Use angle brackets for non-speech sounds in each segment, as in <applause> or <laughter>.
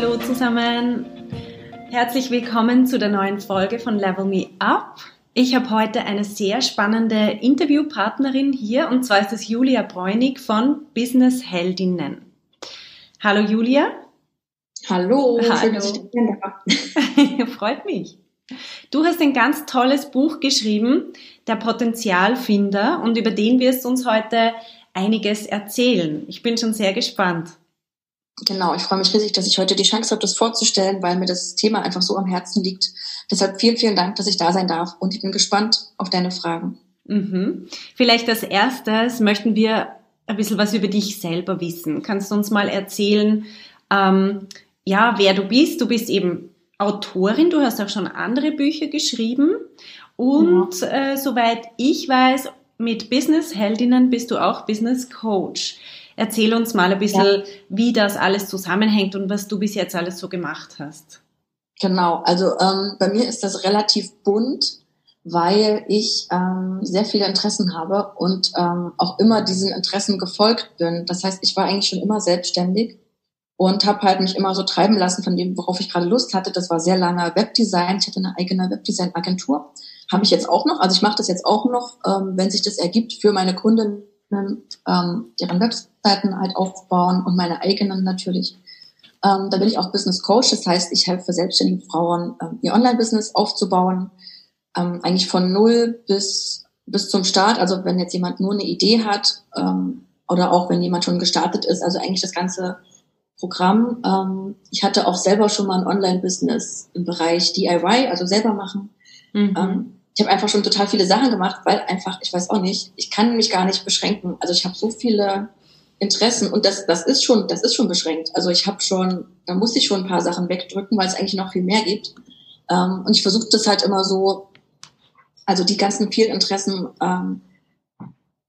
Hallo zusammen. Herzlich willkommen zu der neuen Folge von Level Me Up. Ich habe heute eine sehr spannende Interviewpartnerin hier und zwar ist es Julia Bräunig von Business Heldinnen. Hallo Julia. Hallo. Hallo. <laughs> Freut mich. Du hast ein ganz tolles Buch geschrieben, Der Potenzialfinder, und über den wirst du uns heute einiges erzählen. Ich bin schon sehr gespannt. Genau, ich freue mich riesig, dass ich heute die Chance habe, das vorzustellen, weil mir das Thema einfach so am Herzen liegt. Deshalb vielen, vielen Dank, dass ich da sein darf und ich bin gespannt auf deine Fragen. Mhm. Vielleicht als erstes möchten wir ein bisschen was über dich selber wissen. Kannst du uns mal erzählen, ähm, ja, wer du bist? Du bist eben Autorin, du hast auch schon andere Bücher geschrieben und ja. äh, soweit ich weiß, mit Business Heldinnen bist du auch Business Coach. Erzähl uns mal ein bisschen, ja. wie das alles zusammenhängt und was du bis jetzt alles so gemacht hast. Genau, also ähm, bei mir ist das relativ bunt, weil ich ähm, sehr viele Interessen habe und ähm, auch immer diesen Interessen gefolgt bin. Das heißt, ich war eigentlich schon immer selbstständig und habe halt mich immer so treiben lassen von dem, worauf ich gerade Lust hatte. Das war sehr lange Webdesign. Ich hatte eine eigene Webdesign-Agentur. Habe ich jetzt auch noch. Also ich mache das jetzt auch noch, ähm, wenn sich das ergibt, für meine Kunden ähm, deren Webseiten halt aufbauen und meine eigenen natürlich. Ähm, da bin ich auch Business Coach, das heißt, ich helfe selbstständigen Frauen, ähm, ihr Online-Business aufzubauen, ähm, eigentlich von null bis bis zum Start. Also wenn jetzt jemand nur eine Idee hat ähm, oder auch wenn jemand schon gestartet ist, also eigentlich das ganze Programm. Ähm, ich hatte auch selber schon mal ein Online-Business im Bereich DIY, also selber machen. Mhm. Ähm, ich habe einfach schon total viele Sachen gemacht, weil einfach, ich weiß auch nicht, ich kann mich gar nicht beschränken. Also ich habe so viele Interessen und das, das ist schon, das ist schon beschränkt. Also ich habe schon, da muss ich schon ein paar Sachen wegdrücken, weil es eigentlich noch viel mehr gibt. Ähm, und ich versuche das halt immer so, also die ganzen vielen Interessen ähm,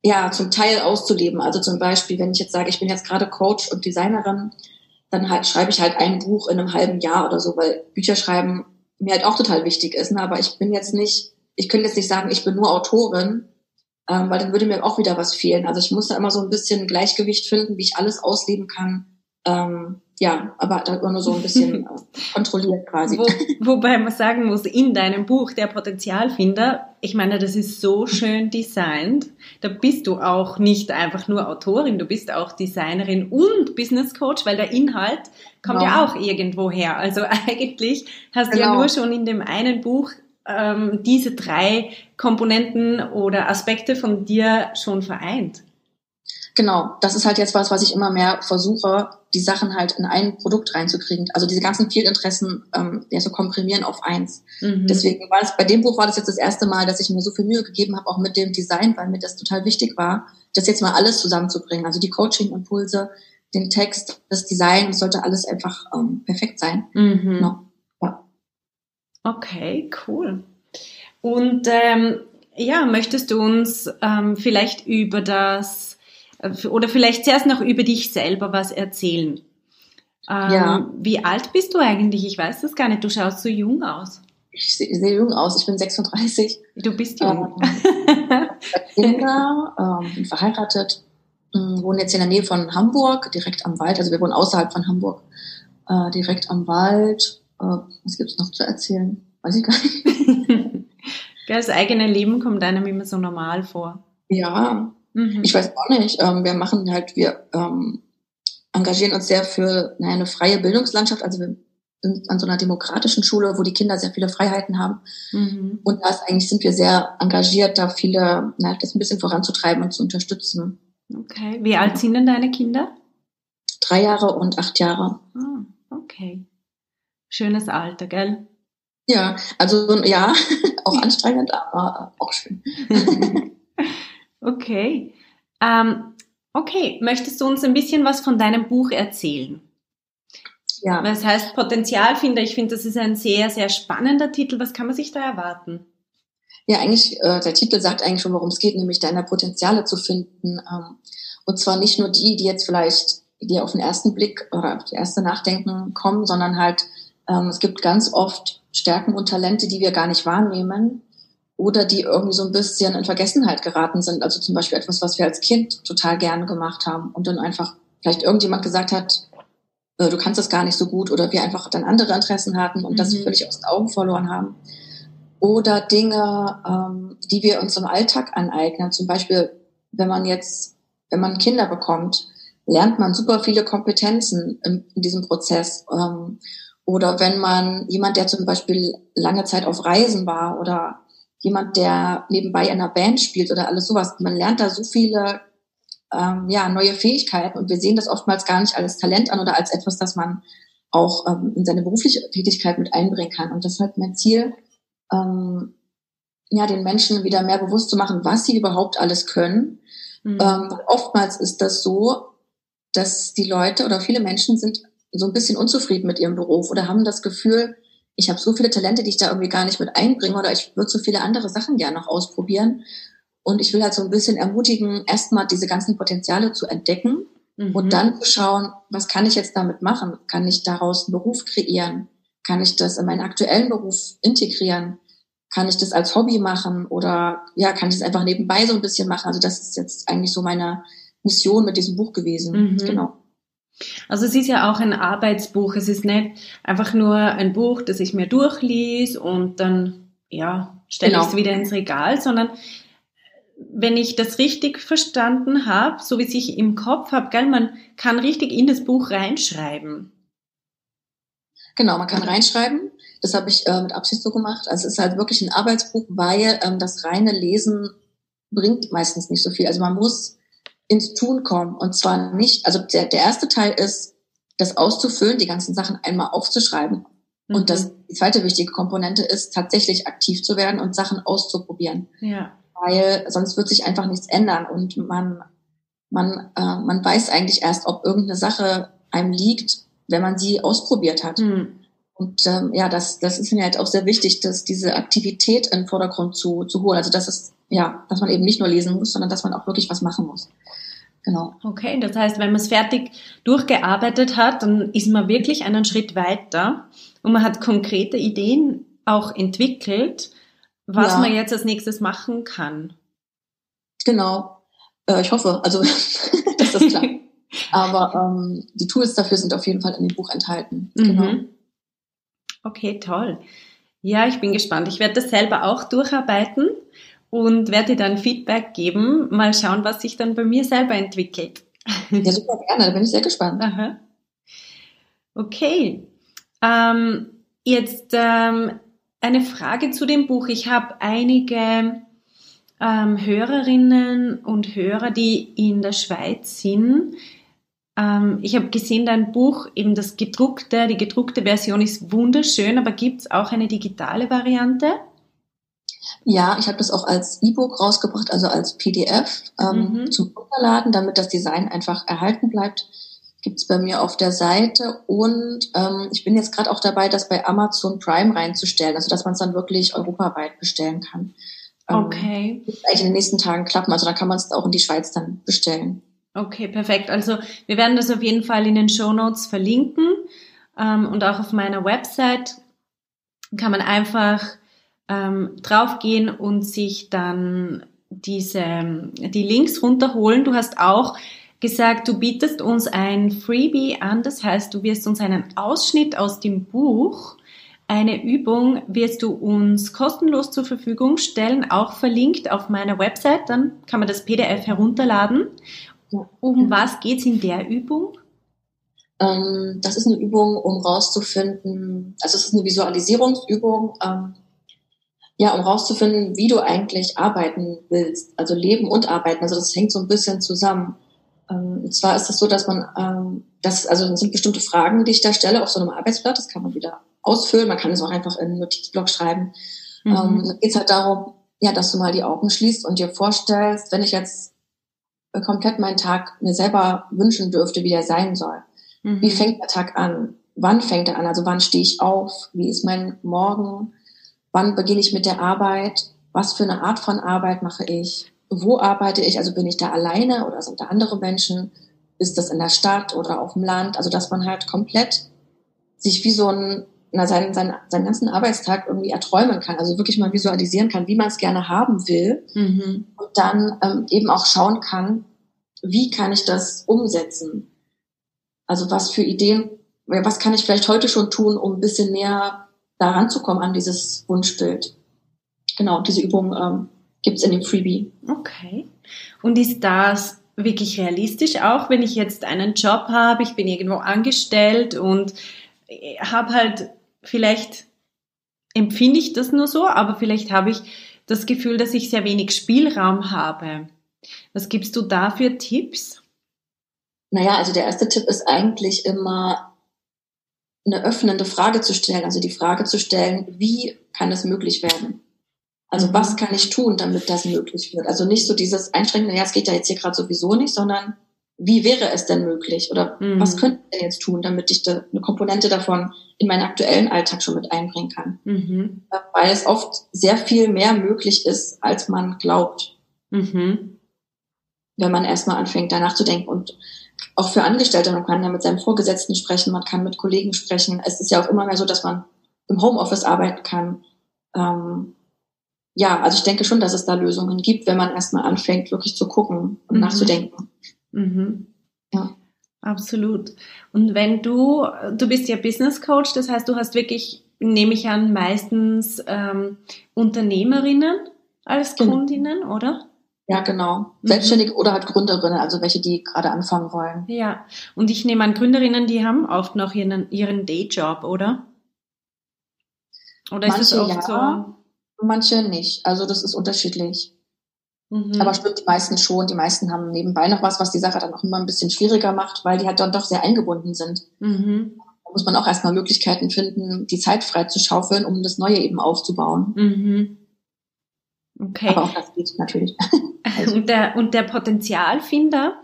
ja zum Teil auszuleben. Also zum Beispiel, wenn ich jetzt sage, ich bin jetzt gerade Coach und Designerin, dann halt schreibe ich halt ein Buch in einem halben Jahr oder so, weil Bücher schreiben mir halt auch total wichtig ist. Ne? Aber ich bin jetzt nicht ich könnte jetzt nicht sagen, ich bin nur Autorin, ähm, weil dann würde mir auch wieder was fehlen. Also ich muss da immer so ein bisschen Gleichgewicht finden, wie ich alles ausleben kann. Ähm, ja, aber da immer nur so ein bisschen <laughs> kontrolliert quasi. Wo, <laughs> wobei man sagen muss, in deinem Buch, der Potenzialfinder, ich meine, das ist so schön designt. Da bist du auch nicht einfach nur Autorin, du bist auch Designerin und Business Coach, weil der Inhalt kommt genau. ja auch irgendwo her. Also <laughs> eigentlich hast genau. du ja nur schon in dem einen Buch ähm, diese drei Komponenten oder Aspekte von dir schon vereint. Genau, das ist halt jetzt was, was ich immer mehr versuche, die Sachen halt in ein Produkt reinzukriegen. Also diese ganzen vielen Interessen ähm, ja, so komprimieren auf eins. Mhm. Deswegen war es bei dem Buch war das jetzt das erste Mal, dass ich mir so viel Mühe gegeben habe, auch mit dem Design, weil mir das total wichtig war, das jetzt mal alles zusammenzubringen. Also die Coaching-Impulse, den Text, das Design, das sollte alles einfach ähm, perfekt sein. Mhm. Genau. Okay, cool. Und ähm, ja, möchtest du uns ähm, vielleicht über das äh, oder vielleicht zuerst noch über dich selber was erzählen? Ähm, ja. Wie alt bist du eigentlich? Ich weiß das gar nicht. Du schaust so jung aus. Ich sehe seh jung aus. Ich bin 36. Du bist jung. <laughs> Ähm, Kinder, ähm, bin verheiratet, ähm, wohne jetzt in der Nähe von Hamburg, direkt am Wald. Also wir wohnen außerhalb von Hamburg, äh, direkt am Wald was gibt's noch zu erzählen? Weiß ich gar nicht. <laughs> das eigene Leben kommt einem immer so normal vor. Ja, mhm. ich weiß auch nicht. Ähm, wir machen halt, wir ähm, engagieren uns sehr für eine freie Bildungslandschaft. Also wir sind an so einer demokratischen Schule, wo die Kinder sehr viele Freiheiten haben. Mhm. Und da ist eigentlich sind wir sehr engagiert, da viele, na, das ein bisschen voranzutreiben und zu unterstützen. Okay. Wie alt sind denn deine Kinder? Drei Jahre und acht Jahre. Ah, okay schönes Alter, gell? Ja, also ja, <laughs> auch anstrengend, aber auch schön. <laughs> okay. Ähm, okay, möchtest du uns ein bisschen was von deinem Buch erzählen? Ja. Das heißt Potenzialfinder. Ich finde, das ist ein sehr, sehr spannender Titel. Was kann man sich da erwarten? Ja, eigentlich, äh, der Titel sagt eigentlich schon, worum es geht, nämlich deine Potenziale zu finden. Ähm, und zwar nicht nur die, die jetzt vielleicht, die auf den ersten Blick oder auf das erste Nachdenken kommen, sondern halt, ähm, es gibt ganz oft Stärken und Talente, die wir gar nicht wahrnehmen oder die irgendwie so ein bisschen in Vergessenheit geraten sind. Also zum Beispiel etwas, was wir als Kind total gerne gemacht haben und dann einfach vielleicht irgendjemand gesagt hat, äh, du kannst das gar nicht so gut oder wir einfach dann andere Interessen hatten und mhm. das völlig aus den Augen verloren haben. Oder Dinge, ähm, die wir uns im Alltag aneignen. Zum Beispiel, wenn man jetzt, wenn man Kinder bekommt, lernt man super viele Kompetenzen in, in diesem Prozess. Ähm, oder wenn man jemand, der zum Beispiel lange Zeit auf Reisen war oder jemand, der nebenbei in einer Band spielt oder alles sowas. Man lernt da so viele ähm, ja, neue Fähigkeiten und wir sehen das oftmals gar nicht als Talent an oder als etwas, das man auch ähm, in seine berufliche Tätigkeit mit einbringen kann. Und das ist halt mein Ziel, ähm, ja, den Menschen wieder mehr bewusst zu machen, was sie überhaupt alles können. Mhm. Ähm, oftmals ist das so, dass die Leute oder viele Menschen sind so ein bisschen unzufrieden mit ihrem Beruf oder haben das Gefühl, ich habe so viele Talente, die ich da irgendwie gar nicht mit einbringe oder ich würde so viele andere Sachen gerne noch ausprobieren. Und ich will halt so ein bisschen ermutigen, erstmal diese ganzen Potenziale zu entdecken mhm. und dann zu schauen, was kann ich jetzt damit machen? Kann ich daraus einen Beruf kreieren? Kann ich das in meinen aktuellen Beruf integrieren? Kann ich das als Hobby machen oder ja, kann ich das einfach nebenbei so ein bisschen machen? Also das ist jetzt eigentlich so meine Mission mit diesem Buch gewesen. Mhm. Genau. Also es ist ja auch ein Arbeitsbuch. Es ist nicht einfach nur ein Buch, das ich mir durchlies und dann ja stelle genau. ich es wieder ins Regal, sondern wenn ich das richtig verstanden habe, so wie es ich im Kopf habe, gell, man kann richtig in das Buch reinschreiben. Genau, man kann reinschreiben. Das habe ich äh, mit Absicht so gemacht. Also es ist halt wirklich ein Arbeitsbuch, weil ähm, das reine Lesen bringt meistens nicht so viel. Also man muss ins Tun kommen. Und zwar nicht, also der, der erste Teil ist, das auszufüllen, die ganzen Sachen einmal aufzuschreiben. Mhm. Und das, die zweite wichtige Komponente ist, tatsächlich aktiv zu werden und Sachen auszuprobieren. Ja. Weil sonst wird sich einfach nichts ändern und man, man, äh, man weiß eigentlich erst, ob irgendeine Sache einem liegt, wenn man sie ausprobiert hat. Mhm. Und ähm, ja, das, das ist mir halt auch sehr wichtig, dass diese Aktivität in den Vordergrund zu, zu holen. Also das ist ja, dass man eben nicht nur lesen muss, sondern dass man auch wirklich was machen muss. Genau. Okay, das heißt, wenn man es fertig durchgearbeitet hat, dann ist man wirklich einen Schritt weiter und man hat konkrete Ideen auch entwickelt, was ja. man jetzt als nächstes machen kann. Genau. Äh, ich hoffe, also <laughs> dass das klappt. <laughs> Aber ähm, die Tools dafür sind auf jeden Fall in dem Buch enthalten. Mhm. Genau. Okay, toll. Ja, ich bin gespannt. Ich werde das selber auch durcharbeiten und werde dir dann Feedback geben. Mal schauen, was sich dann bei mir selber entwickelt. Ja, super gerne, da bin ich sehr gespannt. Aha. Okay. Ähm, jetzt ähm, eine Frage zu dem Buch. Ich habe einige ähm, Hörerinnen und Hörer, die in der Schweiz sind. Ähm, ich habe gesehen, dein Buch, eben das gedruckte, die gedruckte Version ist wunderschön, aber gibt es auch eine digitale Variante? Ja, ich habe das auch als E-Book rausgebracht, also als PDF ähm, mhm. zum Runterladen, damit das Design einfach erhalten bleibt. Gibt's bei mir auf der Seite und ähm, ich bin jetzt gerade auch dabei, das bei Amazon Prime reinzustellen, also dass man es dann wirklich europaweit bestellen kann. Ähm, okay. Wird eigentlich in den nächsten Tagen klappen, also da kann man es auch in die Schweiz dann bestellen. Okay, perfekt. Also wir werden das auf jeden Fall in den Show Notes verlinken ähm, und auch auf meiner Website kann man einfach ähm, draufgehen und sich dann diese, die Links runterholen. Du hast auch gesagt, du bietest uns ein Freebie an. Das heißt, du wirst uns einen Ausschnitt aus dem Buch, eine Übung wirst du uns kostenlos zur Verfügung stellen, auch verlinkt auf meiner Website. Dann kann man das PDF herunterladen. Um was geht's in der Übung? Ähm, das ist eine Übung, um rauszufinden, also es ist eine Visualisierungsübung, ähm, ja, um rauszufinden, wie du eigentlich arbeiten willst, also leben und arbeiten. Also das hängt so ein bisschen zusammen. Ähm, und zwar ist es das so, dass man, ähm, das, also das sind bestimmte Fragen, die ich da stelle auf so einem Arbeitsblatt. Das kann man wieder ausfüllen. Man kann es auch einfach in einen Notizblock schreiben. Mhm. Ähm, geht es halt darum, ja, dass du mal die Augen schließt und dir vorstellst, wenn ich jetzt komplett meinen Tag mir selber wünschen dürfte, wie er sein soll. Mhm. Wie fängt der Tag an? wann fängt er an? Also wann stehe ich auf? Wie ist mein Morgen? Wann beginne ich mit der Arbeit? Was für eine Art von Arbeit mache ich? Wo arbeite ich? Also bin ich da alleine oder sind da andere Menschen? Ist das in der Stadt oder auf dem Land? Also dass man halt komplett sich wie so ein, na, seinen, seinen, seinen ganzen Arbeitstag irgendwie erträumen kann. Also wirklich mal visualisieren kann, wie man es gerne haben will. Mhm. Und dann ähm, eben auch schauen kann, wie kann ich das umsetzen? Also was für Ideen, was kann ich vielleicht heute schon tun, um ein bisschen näher daran zu kommen an dieses Wunschbild? Genau, diese Übung ähm, gibt in dem Freebie. Okay. Und ist das wirklich realistisch auch, wenn ich jetzt einen Job habe, ich bin irgendwo angestellt und habe halt vielleicht empfinde ich das nur so, aber vielleicht habe ich das Gefühl, dass ich sehr wenig Spielraum habe. Was gibst du da für Tipps? Naja, also der erste Tipp ist eigentlich immer eine öffnende Frage zu stellen. Also die Frage zu stellen, wie kann es möglich werden? Also was kann ich tun, damit das möglich wird? Also nicht so dieses Einschränkende, ja, es geht ja jetzt hier gerade sowieso nicht, sondern wie wäre es denn möglich? Oder mhm. was könnte ich denn jetzt tun, damit ich da eine Komponente davon in meinen aktuellen Alltag schon mit einbringen kann? Mhm. Weil es oft sehr viel mehr möglich ist, als man glaubt. Mhm. Wenn man erstmal anfängt, danach zu denken. Und auch für Angestellte, man kann ja mit seinem Vorgesetzten sprechen, man kann mit Kollegen sprechen. Es ist ja auch immer mehr so, dass man im Homeoffice arbeiten kann. Ähm, ja, also ich denke schon, dass es da Lösungen gibt, wenn man erstmal anfängt, wirklich zu gucken und mhm. nachzudenken. Mhm. Ja. Absolut. Und wenn du, du bist ja Business Coach, das heißt, du hast wirklich, nehme ich an, meistens ähm, Unternehmerinnen als genau. Kundinnen, oder? Ja, genau. Mhm. Selbstständige oder halt Gründerinnen, also welche, die gerade anfangen wollen. Ja. Und ich nehme an, Gründerinnen, die haben oft noch ihren, ihren Dayjob, oder? Oder ist manche es oft ja, so? Manche nicht. Also das ist unterschiedlich. Mhm. Aber stimmt, die meisten schon. Die meisten haben nebenbei noch was, was die Sache dann auch immer ein bisschen schwieriger macht, weil die halt dann doch sehr eingebunden sind. Mhm. Da muss man auch erstmal Möglichkeiten finden, die Zeit frei zu schaufeln, um das Neue eben aufzubauen. Mhm. Okay. Aber auch das geht natürlich. <laughs> also. und, der, und der Potenzialfinder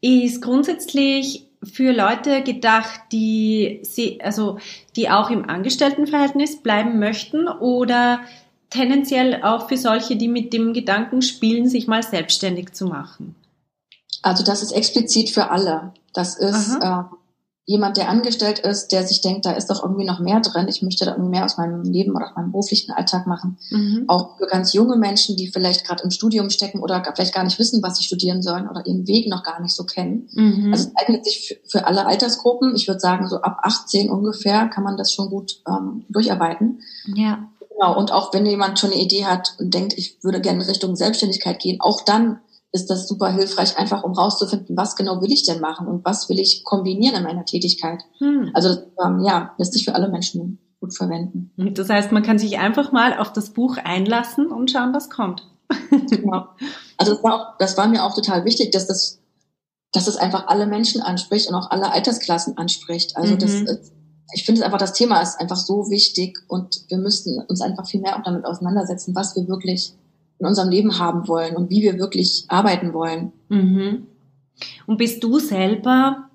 ist grundsätzlich für Leute gedacht, die sie, also die auch im Angestelltenverhältnis bleiben möchten oder tendenziell auch für solche, die mit dem Gedanken spielen, sich mal selbstständig zu machen? Also das ist explizit für alle. Das ist äh, jemand, der angestellt ist, der sich denkt, da ist doch irgendwie noch mehr drin. Ich möchte da irgendwie mehr aus meinem Leben oder aus meinem beruflichen Alltag machen. Mhm. Auch für ganz junge Menschen, die vielleicht gerade im Studium stecken oder vielleicht gar nicht wissen, was sie studieren sollen oder ihren Weg noch gar nicht so kennen. Mhm. Also es eignet sich für, alle Altersgruppen. Ich würde sagen, so ab 18 ungefähr kann man das schon gut ähm, durcharbeiten. Ja. Genau, und auch wenn jemand schon eine Idee hat und denkt, ich würde gerne in Richtung Selbstständigkeit gehen, auch dann ist das super hilfreich, einfach um rauszufinden, was genau will ich denn machen und was will ich kombinieren in meiner Tätigkeit. Hm. Also ähm, ja, lässt sich für alle Menschen gut verwenden. Das heißt, man kann sich einfach mal auf das Buch einlassen und schauen, was kommt. genau. Also das war, auch, das war mir auch total wichtig, dass das, dass es einfach alle Menschen anspricht und auch alle Altersklassen anspricht. Also mhm. das ich finde einfach, das Thema ist einfach so wichtig und wir müssten uns einfach viel mehr auch damit auseinandersetzen, was wir wirklich in unserem Leben haben wollen und wie wir wirklich arbeiten wollen. Mhm. Und bist du selber,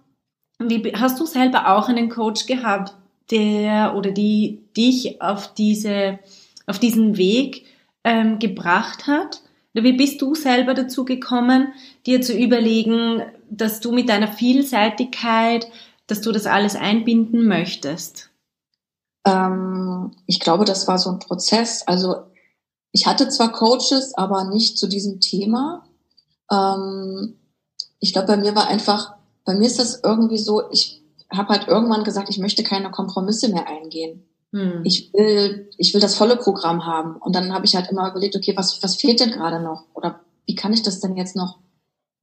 wie, hast du selber auch einen Coach gehabt, der oder die dich auf diese, auf diesen Weg ähm, gebracht hat? Wie bist du selber dazu gekommen, dir zu überlegen, dass du mit deiner Vielseitigkeit dass du das alles einbinden möchtest? Ähm, ich glaube, das war so ein Prozess. Also ich hatte zwar Coaches, aber nicht zu diesem Thema. Ähm, ich glaube, bei mir war einfach, bei mir ist das irgendwie so, ich habe halt irgendwann gesagt, ich möchte keine Kompromisse mehr eingehen. Hm. Ich will, ich will das volle Programm haben. Und dann habe ich halt immer überlegt, okay, was, was fehlt denn gerade noch? Oder wie kann ich das denn jetzt noch,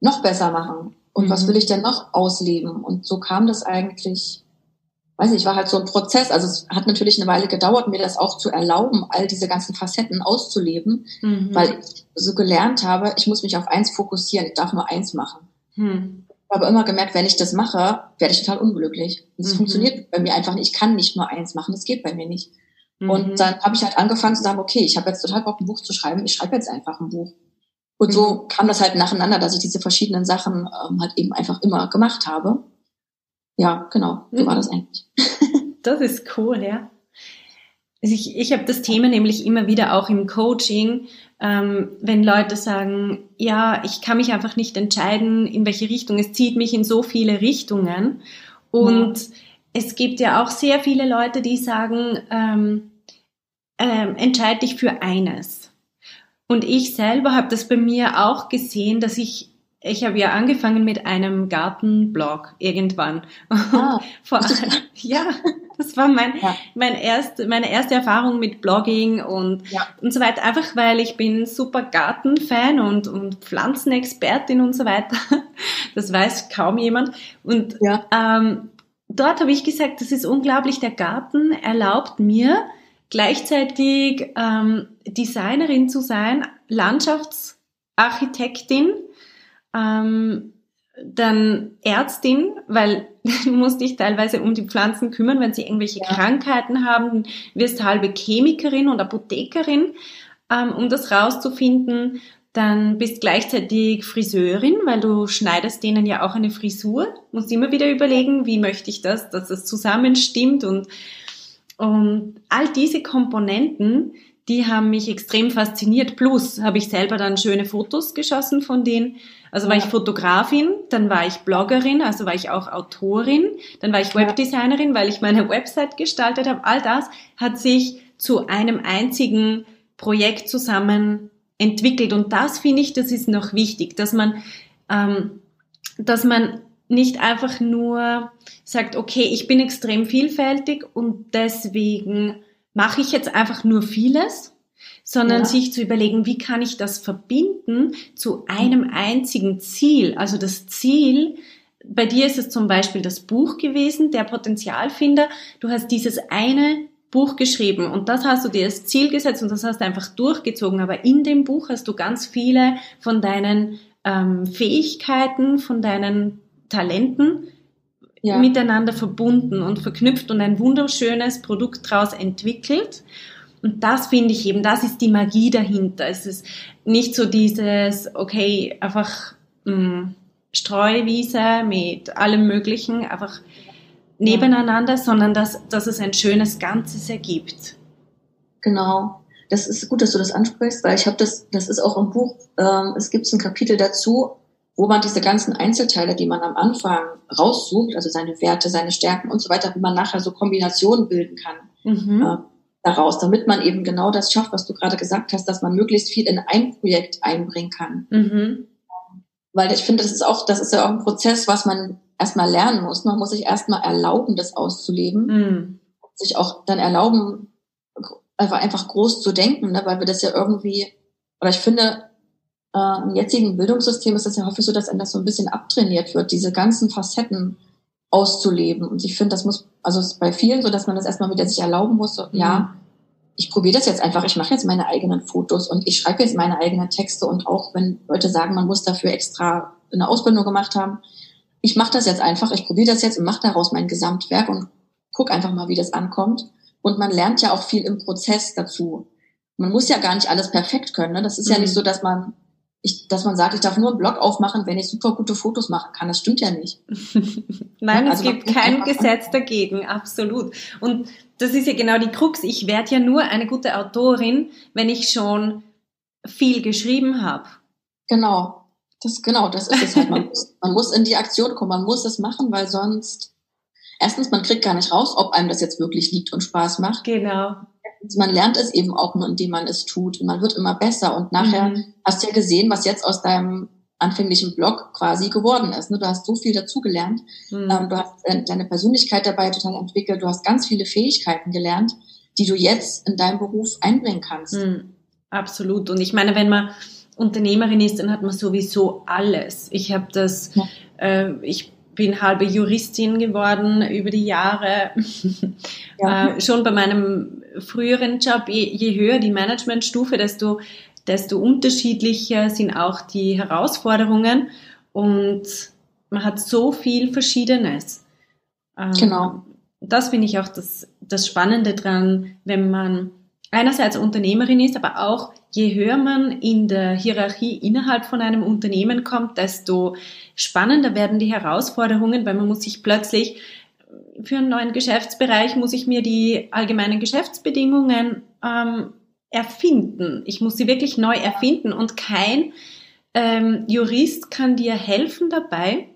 noch besser machen? Und mhm. was will ich denn noch ausleben? Und so kam das eigentlich, weiß nicht, war halt so ein Prozess. Also es hat natürlich eine Weile gedauert, mir das auch zu erlauben, all diese ganzen Facetten auszuleben, mhm. weil ich so gelernt habe, ich muss mich auf eins fokussieren, ich darf nur eins machen. Mhm. Ich habe immer gemerkt, wenn ich das mache, werde ich total unglücklich. Das mhm. funktioniert bei mir einfach nicht. Ich kann nicht nur eins machen, das geht bei mir nicht. Und mhm. dann habe ich halt angefangen zu sagen, okay, ich habe jetzt total Bock, ein Buch zu schreiben, ich schreibe jetzt einfach ein Buch. Und so mhm. kam das halt nacheinander, dass ich diese verschiedenen Sachen ähm, halt eben einfach immer gemacht habe. Ja, genau, so mhm. war das eigentlich. <laughs> Das ist cool, ja. Also ich, ich habe das Thema nämlich immer wieder auch im Coaching, ähm, wenn Leute sagen, ja, ich kann mich einfach nicht entscheiden, in welche Richtung. Es zieht mich in so viele Richtungen. Und ja. es gibt ja auch sehr viele Leute, die sagen, ähm, ähm, entscheide dich für eines. Und ich selber habe das bei mir auch gesehen, dass ich ich habe ja angefangen mit einem Gartenblog irgendwann. Ah. <laughs> Vor, <laughs> ja, das war mein, ja. mein erst, meine erste Erfahrung mit Blogging und, ja. und so weiter. Einfach weil ich bin super Gartenfan und, und Pflanzenexpertin und so weiter. <laughs> Das weiß kaum jemand. Und ja. ähm, dort habe ich gesagt, das ist unglaublich. Der Garten erlaubt mir gleichzeitig ähm, Designerin zu sein, Landschaftsarchitektin, ähm, dann Ärztin, weil <laughs> du musst dich teilweise um die Pflanzen kümmern, wenn sie irgendwelche ja. Krankheiten haben, wirst halbe Chemikerin und Apothekerin, ähm, um das rauszufinden. Dann bist gleichzeitig Friseurin, weil du schneidest denen ja auch eine Frisur. Musst immer wieder überlegen, wie möchte ich das, dass das zusammenstimmt und, und all diese Komponenten, die haben mich extrem fasziniert. Plus habe ich selber dann schöne Fotos geschossen von denen. Also war ich Fotografin, dann war ich Bloggerin, also war ich auch Autorin, dann war ich Webdesignerin, weil ich meine <laughs> Website gestaltet habe. All das hat sich zu einem einzigen Projekt zusammen entwickelt. Und das finde ich, das ist noch wichtig, dass man, ähm, dass man nicht einfach nur sagt, okay, ich bin extrem vielfältig und deswegen mache ich jetzt einfach nur vieles, sondern ja. sich zu überlegen, wie kann ich das verbinden zu einem einzigen Ziel. Also das Ziel, bei dir ist es zum Beispiel das Buch gewesen, der Potenzialfinder. Du hast dieses eine Buch geschrieben und das hast du dir als Ziel gesetzt und das hast du einfach durchgezogen. Aber in dem Buch hast du ganz viele von deinen ähm, Fähigkeiten, von deinen Talenten ja. miteinander verbunden und verknüpft und ein wunderschönes Produkt daraus entwickelt. Und das finde ich eben, das ist die Magie dahinter. Es ist nicht so dieses, okay, einfach mh, mm, Streuwiese mit allem Möglichen, einfach nebeneinander, sondern dass, dass es ein schönes Ganzes ergibt. Genau. Das ist gut, dass du das ansprichst, weil ich habe das, das ist auch im Buch, ähm, es gibt ein Kapitel dazu, wo man diese ganzen Einzelteile, die man am Anfang raussucht, also seine Werte, seine Stärken und so weiter, wie man nachher so Kombinationen bilden kann mhm. äh, daraus, damit man eben genau das schafft, was du gerade gesagt hast, dass man möglichst viel in ein Projekt einbringen kann. Mhm. Weil ich finde, das ist auch, das ist ja auch ein Prozess, was man erstmal lernen muss. Man muss sich erstmal erlauben, das auszuleben. Mhm. Sich auch dann erlauben, einfach, einfach groß zu denken, ne? weil wir das ja irgendwie, oder ich finde, äh, im jetzigen Bildungssystem ist es ja häufig so, dass einem das so ein bisschen abtrainiert wird, diese ganzen Facetten auszuleben. Und ich finde, das muss, also es ist bei vielen so, dass man das erstmal wieder sich erlauben muss, so, mhm. ja, ich probiere das jetzt einfach, ich mache jetzt meine eigenen Fotos und ich schreibe jetzt meine eigenen Texte und auch wenn Leute sagen, man muss dafür extra eine Ausbildung gemacht haben, ich mache das jetzt einfach, ich probiere das jetzt und mache daraus mein Gesamtwerk und guck einfach mal, wie das ankommt. Und man lernt ja auch viel im Prozess dazu. Man muss ja gar nicht alles perfekt können. Ne? Das ist mhm. ja nicht mhm. so, dass man ich, dass man sagt, ich darf nur einen Blog aufmachen, wenn ich super gute Fotos machen kann. Das stimmt ja nicht. <laughs> Nein, also es gibt kein Gesetz dagegen, absolut. Und das ist ja genau die Krux. Ich werde ja nur eine gute Autorin, wenn ich schon viel geschrieben habe. Genau. Das, genau, das ist es halt. Man muss, man muss in die Aktion kommen, man muss es machen, weil sonst, erstens, man kriegt gar nicht raus, ob einem das jetzt wirklich liegt und Spaß macht. Genau man lernt es eben auch nur, indem man es tut. Und man wird immer besser. Und nachher mhm. hast du ja gesehen, was jetzt aus deinem anfänglichen Blog quasi geworden ist. Ne? Du hast so viel dazugelernt. Mhm. Ähm, du hast deine Persönlichkeit dabei total entwickelt. Du hast ganz viele Fähigkeiten gelernt, die du jetzt in deinem Beruf einbringen kannst. Mhm. Absolut. Und ich meine, wenn man Unternehmerin ist, dann hat man sowieso alles. Ich habe das, ja. äh, ich bin halbe Juristin geworden über die Jahre. <laughs> Ja. äh, schon bei meinem früheren Job, je, je höher die Managementstufe, desto, desto unterschiedlicher sind auch die Herausforderungen und man hat so viel Verschiedenes. Ähm, genau. Das finde ich auch das, das Spannende dran, wenn man einerseits Unternehmerin ist, aber auch je höher man in der Hierarchie innerhalb von einem Unternehmen kommt, desto spannender werden die Herausforderungen, weil man muss sich plötzlich für einen neuen Geschäftsbereich muss ich mir die allgemeinen Geschäftsbedingungen ähm, erfinden. Ich muss sie wirklich neu erfinden und kein ähm, Jurist kann dir helfen dabei,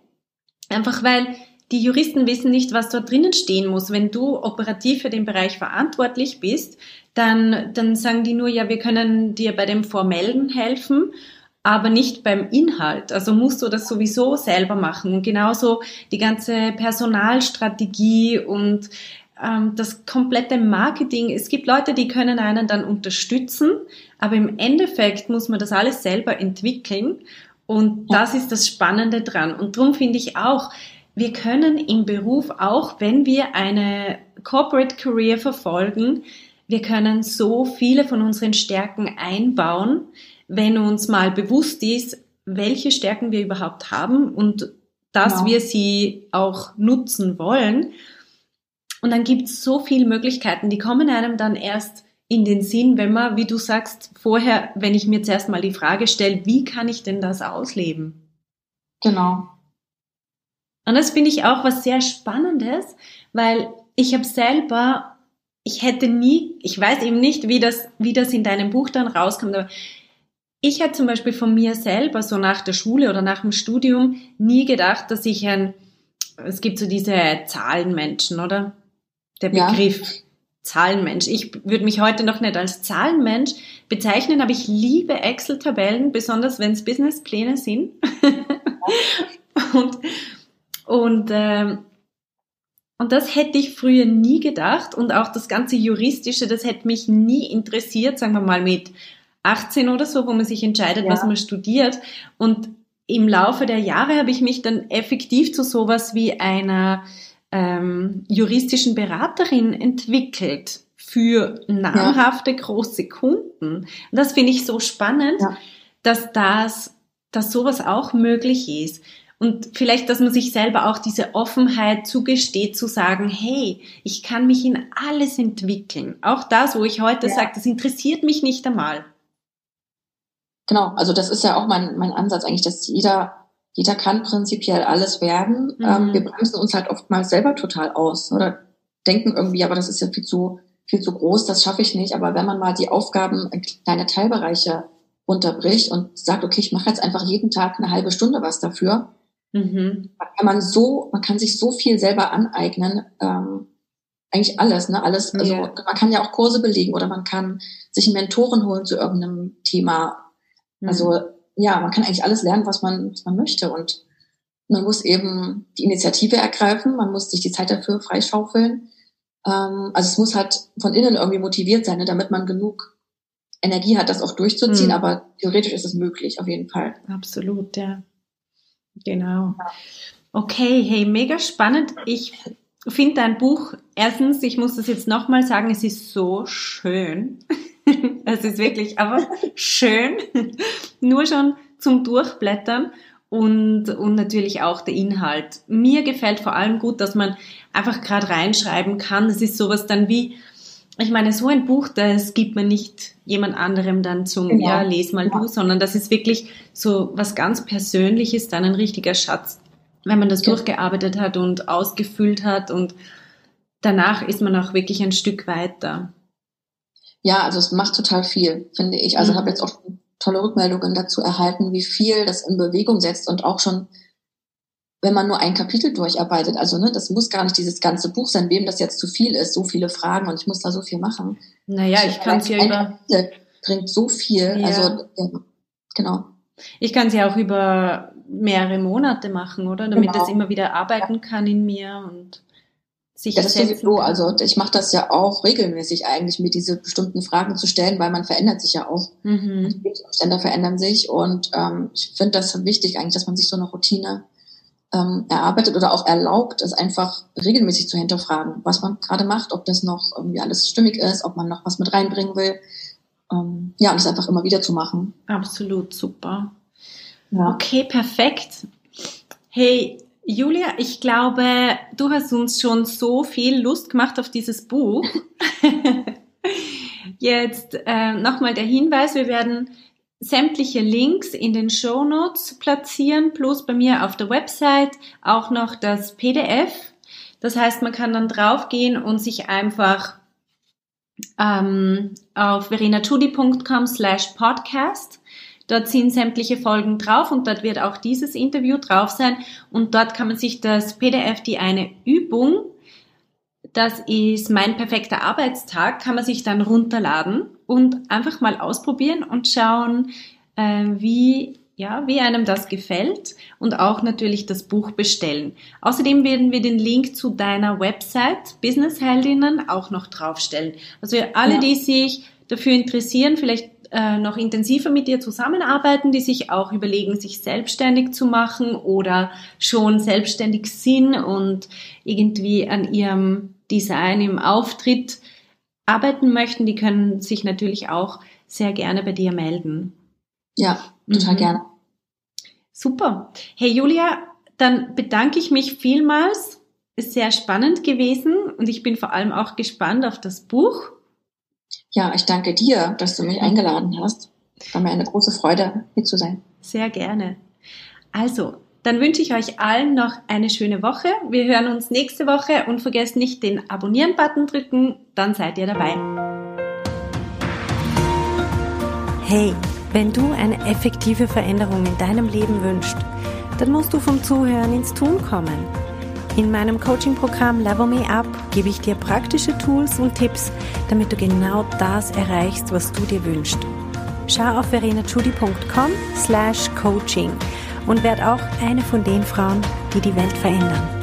einfach weil die Juristen wissen nicht, was dort drinnen stehen muss. Wenn du operativ für den Bereich verantwortlich bist, dann, dann sagen die nur, ja, wir können dir bei dem Formellen helfen, aber nicht beim Inhalt. Also musst du das sowieso selber machen. Und genauso die ganze Personalstrategie und ähm, das komplette Marketing. Es gibt Leute, die können einen dann unterstützen, aber im Endeffekt muss man das alles selber entwickeln. Und das ist das Spannende dran. Und darum finde ich auch, wir können im Beruf, auch wenn wir eine Corporate Career verfolgen, wir können so viele von unseren Stärken einbauen, wenn uns mal bewusst ist, welche Stärken wir überhaupt haben und dass genau. wir sie auch nutzen wollen. Und dann gibt es so viele Möglichkeiten, die kommen einem dann erst in den Sinn, wenn man, wie du sagst, vorher, wenn ich mir zuerst mal die Frage stelle, wie kann ich denn das ausleben? Genau. Und das finde ich auch was sehr Spannendes, weil ich habe selber, ich hätte nie, ich weiß eben nicht, wie das, wie das in deinem Buch dann rauskommt, aber ich hätte zum Beispiel von mir selber, so nach der Schule oder nach dem Studium, nie gedacht, dass ich ein, es gibt so diese Zahlenmenschen, oder? Der Begriff. Ja. Zahlenmensch. Ich würde mich heute noch nicht als Zahlenmensch bezeichnen, aber ich liebe Excel-Tabellen, besonders wenn es Businesspläne sind. <laughs> und und, ähm, und das hätte ich früher nie gedacht und auch das ganze Juristische, das hätte mich nie interessiert, sagen wir mal mit 18 oder so, wo man sich entscheidet, ja. was man studiert. Und im Laufe der Jahre habe ich mich dann effektiv zu sowas wie einer ähm, juristischen Beraterin entwickelt für namhafte ja. große Kunden. Und das finde ich so spannend, ja. dass das, dass sowas auch möglich ist. Und vielleicht, dass man sich selber auch diese Offenheit zugesteht, zu sagen, hey, ich kann mich in alles entwickeln. Auch das, wo ich heute ja. sage, das interessiert mich nicht einmal. Genau, also das ist ja auch mein, mein Ansatz eigentlich, dass jeder, jeder kann prinzipiell alles werden. Mhm. Ähm, wir bremsen uns halt oftmals selber total aus oder denken irgendwie, aber das ist ja viel zu, viel zu groß, das schaffe ich nicht. Aber wenn man mal die Aufgaben in kleine Teilbereiche unterbricht und sagt, okay, ich mache jetzt einfach jeden Tag eine halbe Stunde was dafür, Mhm. Kann man so, man kann sich so viel selber aneignen, ähm, eigentlich alles, ne? Alles, also yeah. man kann ja auch Kurse belegen oder man kann sich einen Mentoren holen zu irgendeinem Thema. Mhm. Also ja, man kann eigentlich alles lernen, was man, was man möchte. Und man muss eben die Initiative ergreifen, man muss sich die Zeit dafür freischaufeln. Ähm, also es muss halt von innen irgendwie motiviert sein, ne, damit man genug Energie hat, das auch durchzuziehen. Mhm. Aber theoretisch ist es möglich, auf jeden Fall. Absolut, ja. Genau. Okay, hey, mega spannend. Ich finde dein Buch, erstens, ich muss das jetzt nochmal sagen, es ist so schön. <laughs> es ist wirklich aber schön. Nur schon zum Durchblättern und, und natürlich auch der Inhalt. Mir gefällt vor allem gut, dass man einfach gerade reinschreiben kann. Es ist sowas dann wie, ich meine, so ein Buch, das gibt man nicht jemand anderem dann zum, genau. ja, les mal ja. du, sondern das ist wirklich so was ganz Persönliches, dann ein richtiger Schatz, wenn man das okay. durchgearbeitet hat und ausgefüllt hat und danach ist man auch wirklich ein Stück weiter. Ja, also es macht total viel, finde ich. Also mhm. habe jetzt auch tolle Rückmeldungen dazu erhalten, wie viel das in Bewegung setzt und auch schon wenn man nur ein Kapitel durcharbeitet. Also ne, das muss gar nicht dieses ganze Buch sein, wem das jetzt zu viel ist, so viele Fragen und ich muss da so viel machen. Naja, ich, ich kann es ja über... bringt so viel, ja. also ja, genau. Ich kann es ja auch über mehrere Monate machen, oder? Damit genau. das immer wieder arbeiten ja. kann in mir und sich ja, das sowieso. Kann. Also ich mache das ja auch regelmäßig eigentlich, mir diese bestimmten Fragen zu stellen, weil man verändert sich ja auch. Mhm. Die Lebensumstände verändern sich und ähm, ich finde das wichtig eigentlich, dass man sich so eine Routine ähm, erarbeitet oder auch erlaubt, es einfach regelmäßig zu hinterfragen, was man gerade macht, ob das noch irgendwie alles stimmig ist, ob man noch was mit reinbringen will. Ähm, ja, und es einfach immer wieder zu machen. Absolut super. Ja. Okay, perfekt. Hey, Julia, ich glaube, du hast uns schon so viel Lust gemacht auf dieses Buch. <laughs> Jetzt äh, nochmal der Hinweis, wir werden sämtliche Links in den Show Notes platzieren, plus bei mir auf der Website auch noch das PDF. Das heißt, man kann dann draufgehen und sich einfach ähm, auf verenachudi.com slash podcast Dort sind sämtliche Folgen drauf und dort wird auch dieses Interview drauf sein. Und dort kann man sich das PDF, die eine Übung, das ist mein perfekter Arbeitstag, kann man sich dann runterladen und einfach mal ausprobieren und schauen, äh, wie ja, wie einem das gefällt und auch natürlich das Buch bestellen. Außerdem werden wir den Link zu deiner Website Business Heldinnen auch noch draufstellen. Also alle, ja. die sich dafür interessieren, vielleicht äh, noch intensiver mit dir zusammenarbeiten, die sich auch überlegen, sich selbstständig zu machen oder schon selbstständig sind und irgendwie an ihrem Design im Auftritt arbeiten möchten, die können sich natürlich auch sehr gerne bei dir melden. Ja, total mhm. gerne. Super. Hey Julia, dann bedanke ich mich vielmals. Ist sehr spannend gewesen und ich bin vor allem auch gespannt auf das Buch. Ja, ich danke dir, dass du mich eingeladen hast. War mir eine große Freude, hier zu sein. Sehr gerne. Also, dann wünsche ich euch allen noch eine schöne Woche. Wir hören uns nächste Woche und vergesst nicht den Abonnieren-Button drücken, dann seid ihr dabei. Hey, wenn du eine effektive Veränderung in deinem Leben wünschst, dann musst du vom Zuhören ins Tun kommen. In meinem Coaching-Programm Level Me Up gebe ich dir praktische Tools und Tipps, damit du genau das erreichst, was du dir wünschst. Schau auf verenachudi.com slash coaching und werd auch eine von den Frauen, die die Welt verändern.